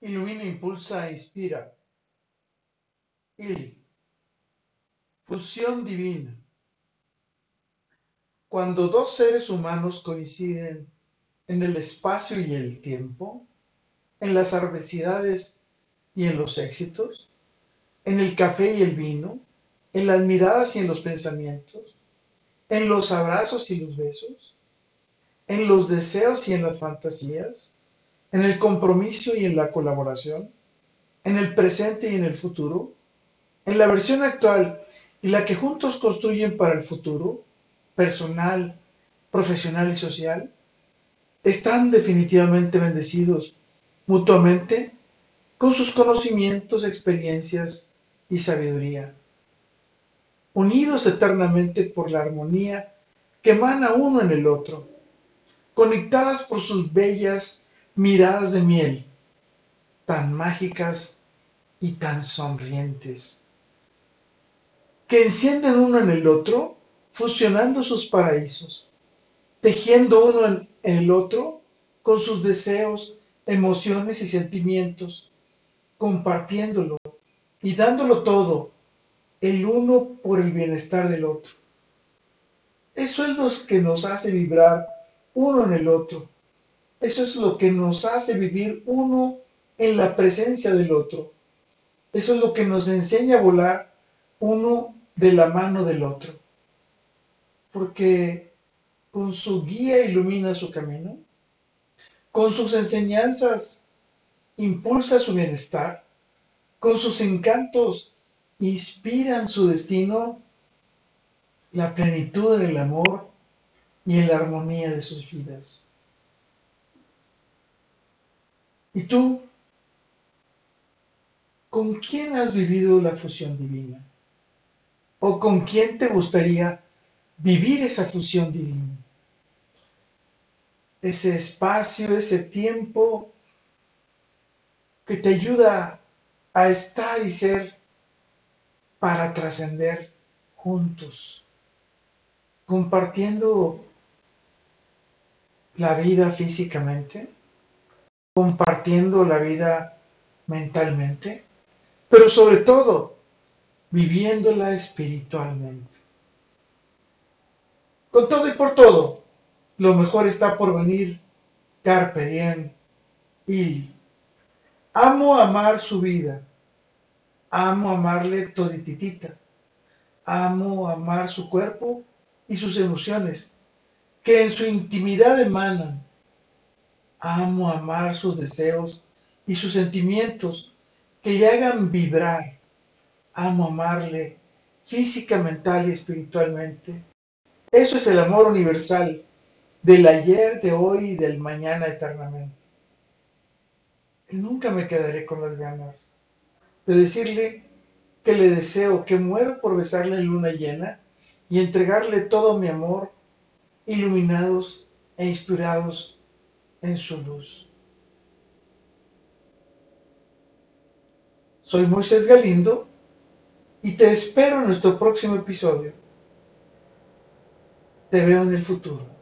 Ilumina, impulsa e inspira. Il. Fusión divina. Cuando dos seres humanos coinciden en el espacio y el tiempo, en las adversidades y en los éxitos, en el café y el vino, en las miradas y en los pensamientos, en los abrazos y los besos, en los deseos y en las fantasías, en el compromiso y en la colaboración, en el presente y en el futuro, en la versión actual y la que juntos construyen para el futuro, personal, profesional y social, están definitivamente bendecidos mutuamente con sus conocimientos, experiencias y sabiduría, unidos eternamente por la armonía que emana uno en el otro, conectadas por sus bellas miradas de miel, tan mágicas y tan sonrientes, que encienden uno en el otro, fusionando sus paraísos, tejiendo uno en, el otro con sus deseos, emociones y sentimientos, compartiéndolo y dándolo todo, el uno por el bienestar del otro. Eso es lo que nos hace vibrar uno en el otro, eso es lo que nos hace vivir uno en la presencia del otro. Eso es lo que nos enseña a volar uno de la mano del otro. Porque con su guía ilumina su camino, con sus enseñanzas impulsa su bienestar, con sus encantos inspiran su destino, la plenitud en el amor y en la armonía de sus vidas. ¿Y tú? ¿Con quién has vivido la fusión divina? ¿O con quién te gustaría vivir esa fusión divina? Ese espacio, ese tiempo que te ayuda a estar y ser para trascender juntos, compartiendo la vida físicamente, compartiendo la vida mentalmente, pero sobre todo viviéndola espiritualmente. Con todo y por todo, lo mejor está por venir. Carpe diem. Y amo amar su vida. Amo amarle todititita. Amo amar su cuerpo y sus emociones, que en su intimidad emanan Amo amar sus deseos y sus sentimientos que le hagan vibrar. Amo amarle física, mental y espiritualmente. Eso es el amor universal del ayer, de hoy y del mañana eternamente. nunca me quedaré con las ganas de decirle que le deseo, que muero por besarle en luna llena y entregarle todo mi amor, iluminados e inspirados en su luz. Soy Moisés Galindo y te espero en nuestro próximo episodio. Te veo en el futuro.